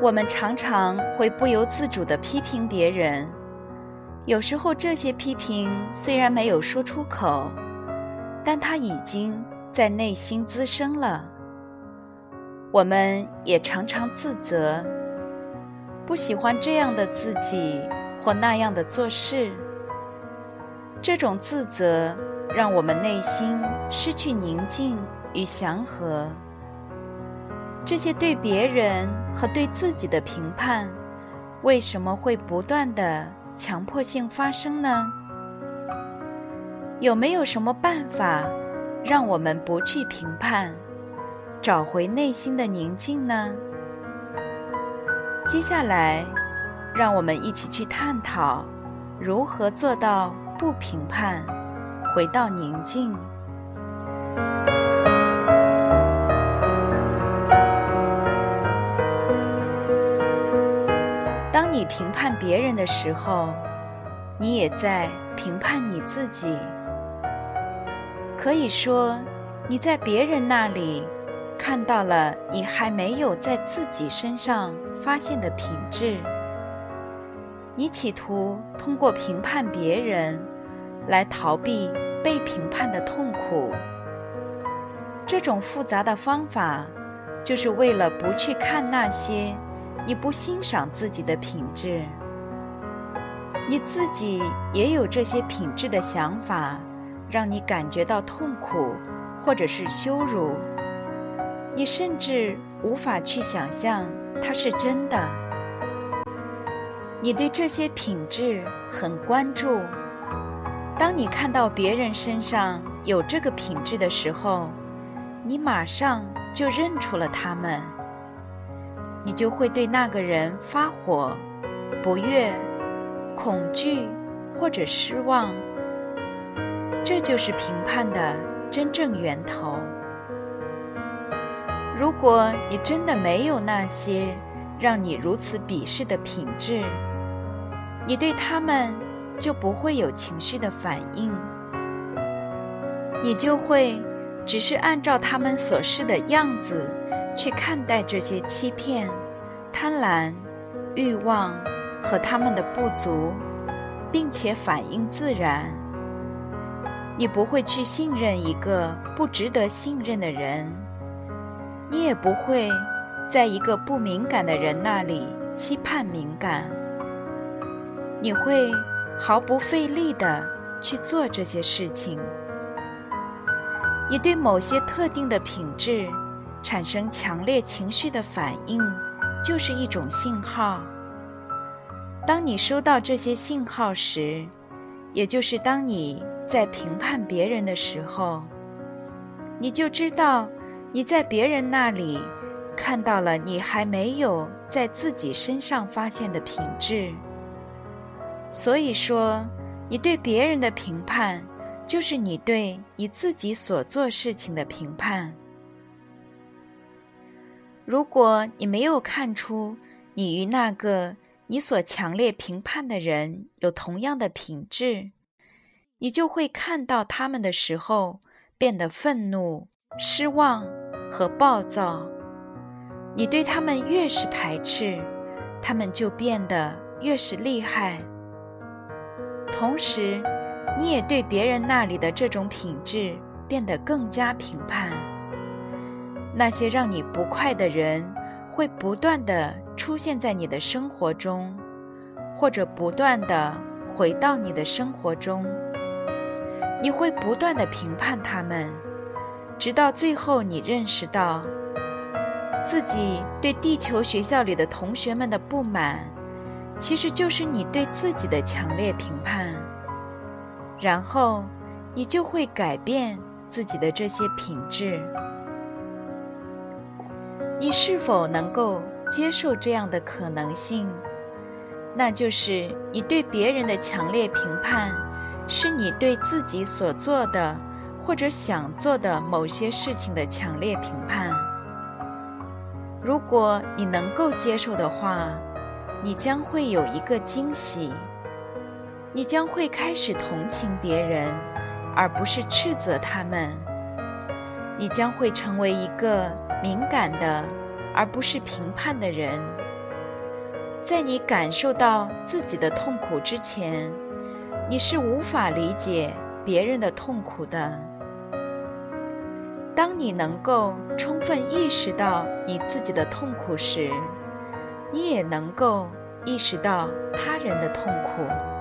我们常常会不由自主地批评别人，有时候这些批评虽然没有说出口，但它已经在内心滋生了。我们也常常自责，不喜欢这样的自己或那样的做事。这种自责让我们内心失去宁静与祥和。这些对别人和对自己的评判，为什么会不断的强迫性发生呢？有没有什么办法，让我们不去评判，找回内心的宁静呢？接下来，让我们一起去探讨，如何做到不评判，回到宁静。当你评判别人的时候，你也在评判你自己。可以说，你在别人那里看到了你还没有在自己身上发现的品质。你企图通过评判别人来逃避被评判的痛苦。这种复杂的方法，就是为了不去看那些。你不欣赏自己的品质，你自己也有这些品质的想法，让你感觉到痛苦或者是羞辱。你甚至无法去想象它是真的。你对这些品质很关注。当你看到别人身上有这个品质的时候，你马上就认出了他们。你就会对那个人发火、不悦、恐惧或者失望。这就是评判的真正源头。如果你真的没有那些让你如此鄙视的品质，你对他们就不会有情绪的反应，你就会只是按照他们所示的样子。去看待这些欺骗、贪婪、欲望和他们的不足，并且反应自然。你不会去信任一个不值得信任的人，你也不会在一个不敏感的人那里期盼敏感。你会毫不费力地去做这些事情。你对某些特定的品质。产生强烈情绪的反应，就是一种信号。当你收到这些信号时，也就是当你在评判别人的时候，你就知道你在别人那里看到了你还没有在自己身上发现的品质。所以说，你对别人的评判，就是你对你自己所做事情的评判。如果你没有看出你与那个你所强烈评判的人有同样的品质，你就会看到他们的时候变得愤怒、失望和暴躁。你对他们越是排斥，他们就变得越是厉害。同时，你也对别人那里的这种品质变得更加评判。那些让你不快的人，会不断的出现在你的生活中，或者不断的回到你的生活中。你会不断的评判他们，直到最后，你认识到自己对地球学校里的同学们的不满，其实就是你对自己的强烈评判。然后，你就会改变自己的这些品质。你是否能够接受这样的可能性，那就是你对别人的强烈评判，是你对自己所做的或者想做的某些事情的强烈评判。如果你能够接受的话，你将会有一个惊喜，你将会开始同情别人，而不是斥责他们。你将会成为一个敏感的，而不是评判的人。在你感受到自己的痛苦之前，你是无法理解别人的痛苦的。当你能够充分意识到你自己的痛苦时，你也能够意识到他人的痛苦。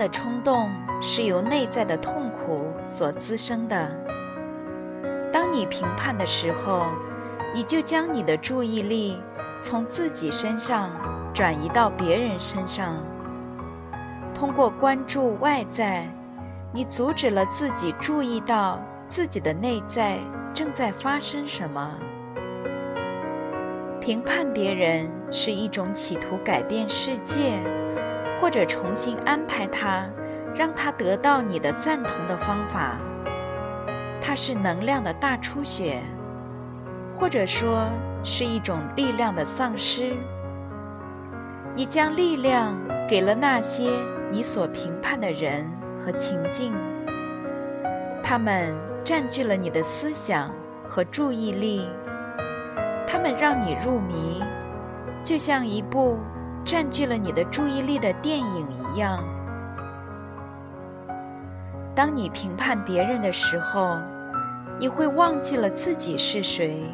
的冲动是由内在的痛苦所滋生的。当你评判的时候，你就将你的注意力从自己身上转移到别人身上，通过关注外在。你阻止了自己注意到自己的内在正在发生什么。评判别人是一种企图改变世界，或者重新安排它，让它得到你的赞同的方法。它是能量的大出血，或者说是一种力量的丧失。你将力量给了那些你所评判的人。和情境，他们占据了你的思想和注意力，他们让你入迷，就像一部占据了你的注意力的电影一样。当你评判别人的时候，你会忘记了自己是谁，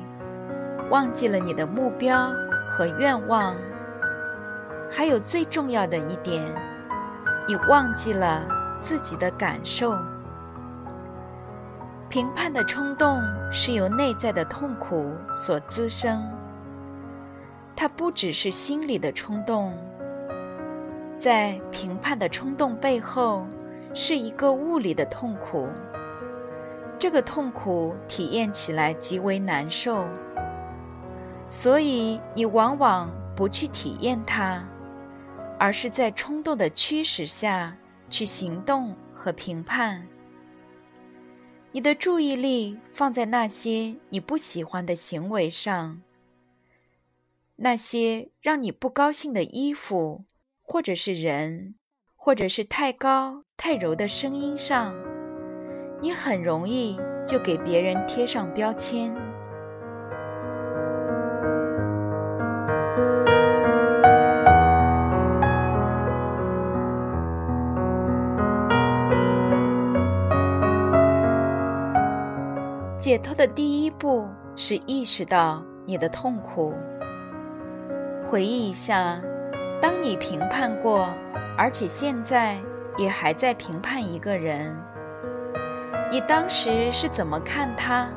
忘记了你的目标和愿望，还有最重要的一点，你忘记了。自己的感受，评判的冲动是由内在的痛苦所滋生。它不只是心理的冲动，在评判的冲动背后是一个物理的痛苦。这个痛苦体验起来极为难受，所以你往往不去体验它，而是在冲动的驱使下。去行动和评判，你的注意力放在那些你不喜欢的行为上，那些让你不高兴的衣服，或者是人，或者是太高太柔的声音上，你很容易就给别人贴上标签。解脱的第一步是意识到你的痛苦。回忆一下，当你评判过，而且现在也还在评判一个人，你当时是怎么看他？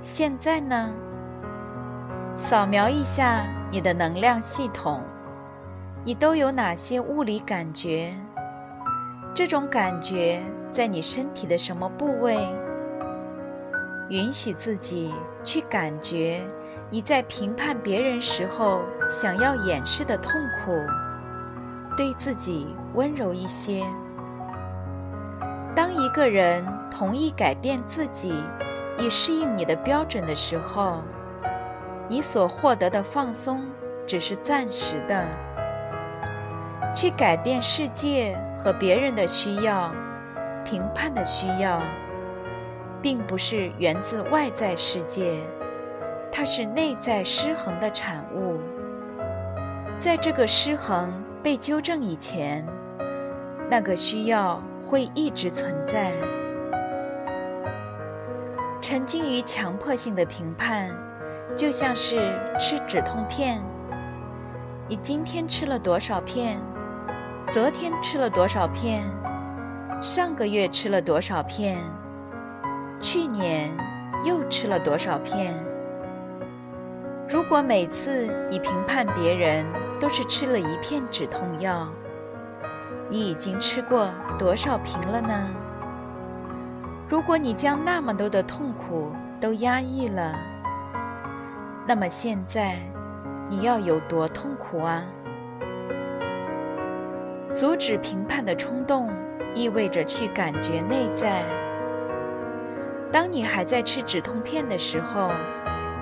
现在呢？扫描一下你的能量系统，你都有哪些物理感觉？这种感觉在你身体的什么部位？允许自己去感觉你在评判别人时候想要掩饰的痛苦，对自己温柔一些。当一个人同意改变自己以适应你的标准的时候，你所获得的放松只是暂时的。去改变世界和别人的需要，评判的需要。并不是源自外在世界，它是内在失衡的产物。在这个失衡被纠正以前，那个需要会一直存在。沉浸于强迫性的评判，就像是吃止痛片。你今天吃了多少片？昨天吃了多少片？上个月吃了多少片？去年又吃了多少片？如果每次你评判别人都是吃了一片止痛药，你已经吃过多少瓶了呢？如果你将那么多的痛苦都压抑了，那么现在你要有多痛苦啊？阻止评判的冲动，意味着去感觉内在。当你还在吃止痛片的时候，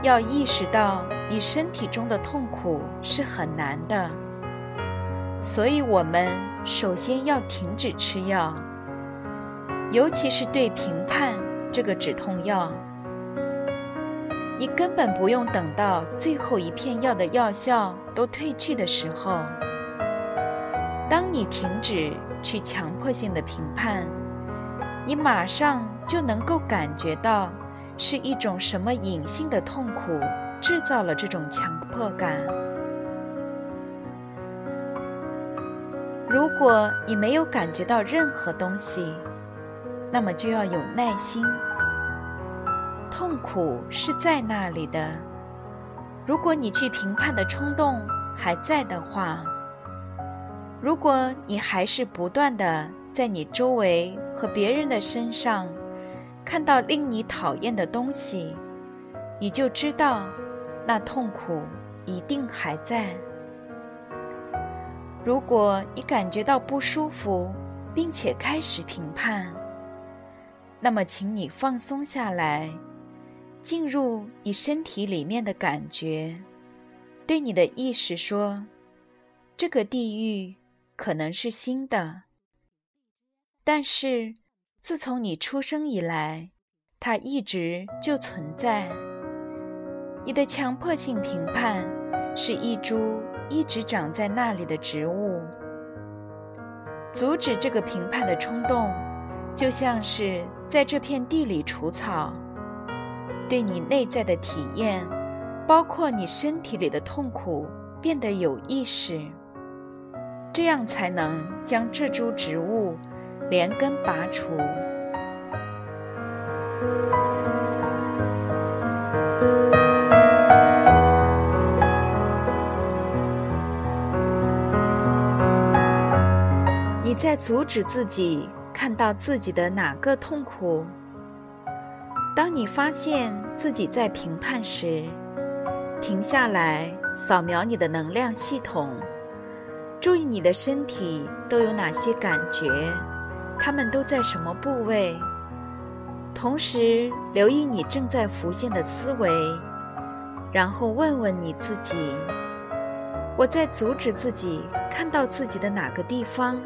要意识到你身体中的痛苦是很难的。所以，我们首先要停止吃药，尤其是对评判这个止痛药。你根本不用等到最后一片药的药效都褪去的时候。当你停止去强迫性的评判，你马上就能够感觉到是一种什么隐性的痛苦制造了这种强迫感。如果你没有感觉到任何东西，那么就要有耐心。痛苦是在那里的。如果你去评判的冲动还在的话，如果你还是不断的在你周围和别人的身上看到令你讨厌的东西，你就知道那痛苦一定还在。如果你感觉到不舒服，并且开始评判，那么请你放松下来。进入你身体里面的感觉，对你的意识说：“这个地狱可能是新的，但是自从你出生以来，它一直就存在。你的强迫性评判是一株一直长在那里的植物。阻止这个评判的冲动，就像是在这片地里除草。”对你内在的体验，包括你身体里的痛苦，变得有意识，这样才能将这株植物连根拔除。你在阻止自己看到自己的哪个痛苦？当你发现自己在评判时，停下来，扫描你的能量系统，注意你的身体都有哪些感觉，它们都在什么部位。同时留意你正在浮现的思维，然后问问你自己：我在阻止自己看到自己的哪个地方？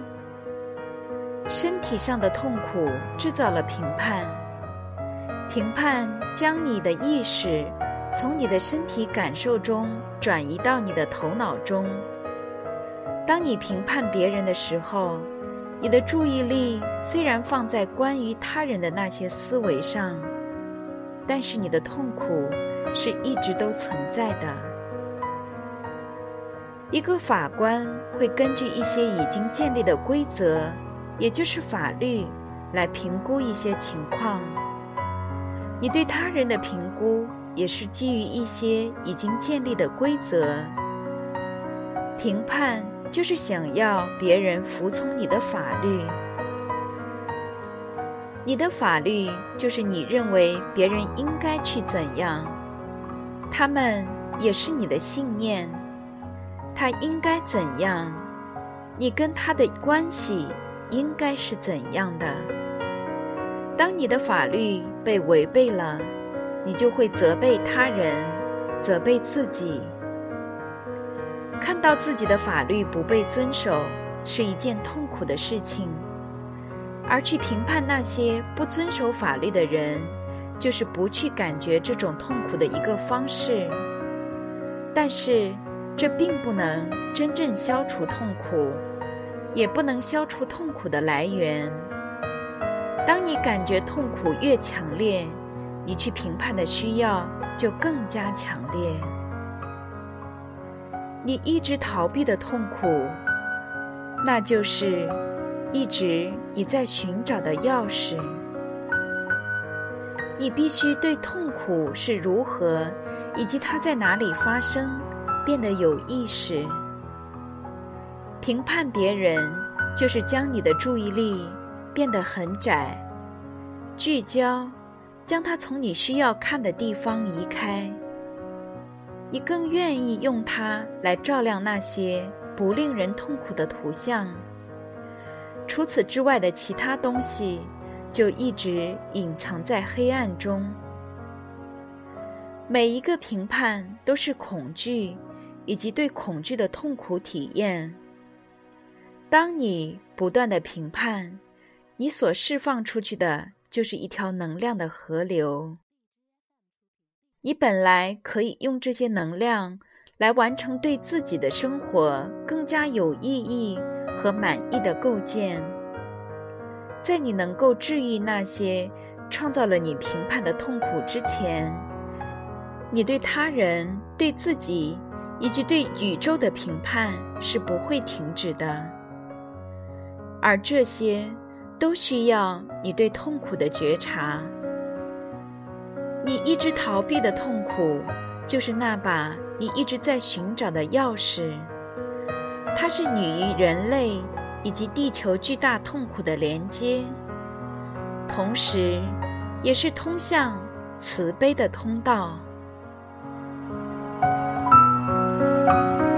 身体上的痛苦制造了评判。评判将你的意识从你的身体感受中转移到你的头脑中。当你评判别人的时候，你的注意力虽然放在关于他人的那些思维上，但是你的痛苦是一直都存在的。一个法官会根据一些已经建立的规则，也就是法律，来评估一些情况。你对他人的评估也是基于一些已经建立的规则。评判就是想要别人服从你的法律，你的法律就是你认为别人应该去怎样，他们也是你的信念，他应该怎样，你跟他的关系应该是怎样的。当你的法律被违背了，你就会责备他人，责备自己。看到自己的法律不被遵守是一件痛苦的事情，而去评判那些不遵守法律的人，就是不去感觉这种痛苦的一个方式。但是，这并不能真正消除痛苦，也不能消除痛苦的来源。当你感觉痛苦越强烈，你去评判的需要就更加强烈。你一直逃避的痛苦，那就是一直你在寻找的钥匙。你必须对痛苦是如何以及它在哪里发生变得有意识。评判别人就是将你的注意力变得很窄，聚焦，将它从你需要看的地方移开。你更愿意用它来照亮那些不令人痛苦的图像。除此之外的其他东西，就一直隐藏在黑暗中。每一个评判都是恐惧，以及对恐惧的痛苦体验。当你不断的评判，你所释放出去的就是一条能量的河流。你本来可以用这些能量来完成对自己的生活更加有意义和满意的构建。在你能够治愈那些创造了你评判的痛苦之前，你对他人、对自己以及对宇宙的评判是不会停止的。而这些都需要你对痛苦的觉察。你一直逃避的痛苦，就是那把你一直在寻找的钥匙。它是你与人类以及地球巨大痛苦的连接，同时，也是通向慈悲的通道。